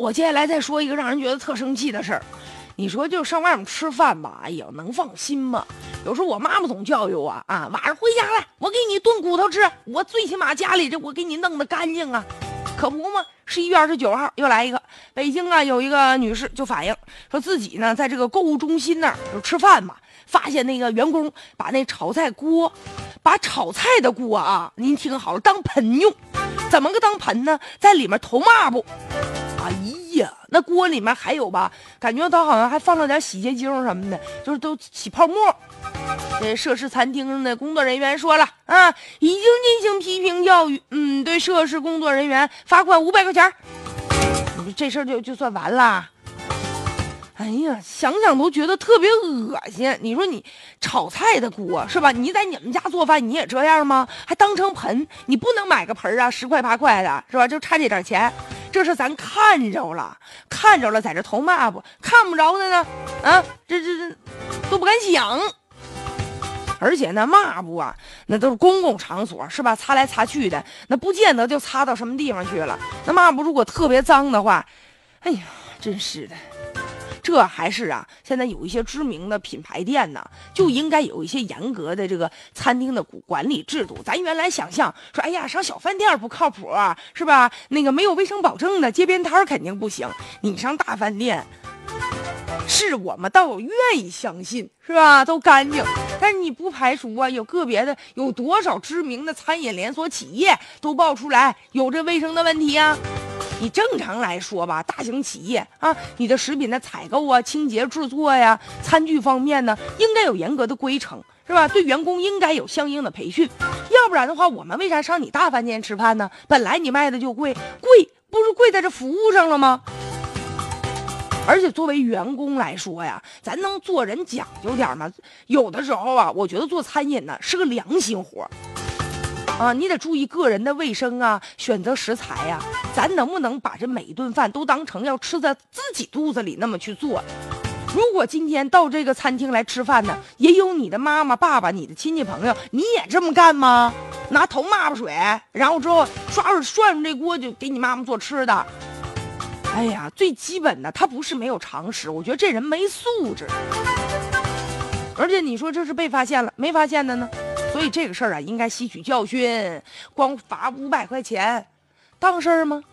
我接下来再说一个让人觉得特生气的事儿。你说就上外面吃饭吧，哎呀，能放心吗？有时候我妈妈总教育我啊，晚上回家来，我给你炖骨头吃。我最起码家里这我给你弄得干净啊，可不嘛。十一月二十九号又来一个，北京啊有一个女士就反映说自己呢在这个购物中心那儿就吃饭嘛，发现那个员工把那炒菜锅，把炒菜的锅啊，您听好了，当盆用，怎么个当盆呢？在里面投抹布。哎呀，那锅里面还有吧？感觉他好像还放了点洗洁精什么的，就是都起泡沫。这涉事餐厅的工作人员说了啊，已经进行批评教育，嗯，对涉事工作人员罚款五百块钱。你说这事儿就就算完了？哎呀，想想都觉得特别恶心。你说你炒菜的锅是吧？你在你们家做饭你也这样吗？还当成盆？你不能买个盆啊，十块八块的是吧？就差这点钱。这是咱看着了，看着了，在这投抹布；看不着的呢，啊，这这这都不敢想。而且那抹布啊，那都是公共场所，是吧？擦来擦去的，那不见得就擦到什么地方去了。那抹布如果特别脏的话，哎呀，真是的。这还是啊，现在有一些知名的品牌店呢，就应该有一些严格的这个餐厅的管理制度。咱原来想象说，哎呀，上小饭店不靠谱啊，是吧？那个没有卫生保证的街边摊肯定不行。你上大饭店，是我们倒愿意相信，是吧？都干净。但是你不排除啊，有个别的，有多少知名的餐饮连锁企业都爆出来有这卫生的问题啊？你正常来说吧，大型企业啊，你的食品的采购啊、清洁制作呀、餐具方面呢，应该有严格的规程，是吧？对员工应该有相应的培训，要不然的话，我们为啥上你大饭店吃饭呢？本来你卖的就贵，贵不是贵在这服务上了吗？而且作为员工来说呀，咱能做人讲究点吗？有的时候啊，我觉得做餐饮呢是个良心活。啊，你得注意个人的卫生啊，选择食材呀。咱能不能把这每一顿饭都当成要吃在自己肚子里那么去做？如果今天到这个餐厅来吃饭呢，也有你的妈妈、爸爸、你的亲戚朋友，你也这么干吗？拿头抹抹水，然后之后刷刷涮涮这锅就给你妈妈做吃的。哎呀，最基本的，他不是没有常识，我觉得这人没素质。而且你说这是被发现了，没发现的呢？所以这个事儿啊，应该吸取教训。光罚五百块钱，当事儿吗？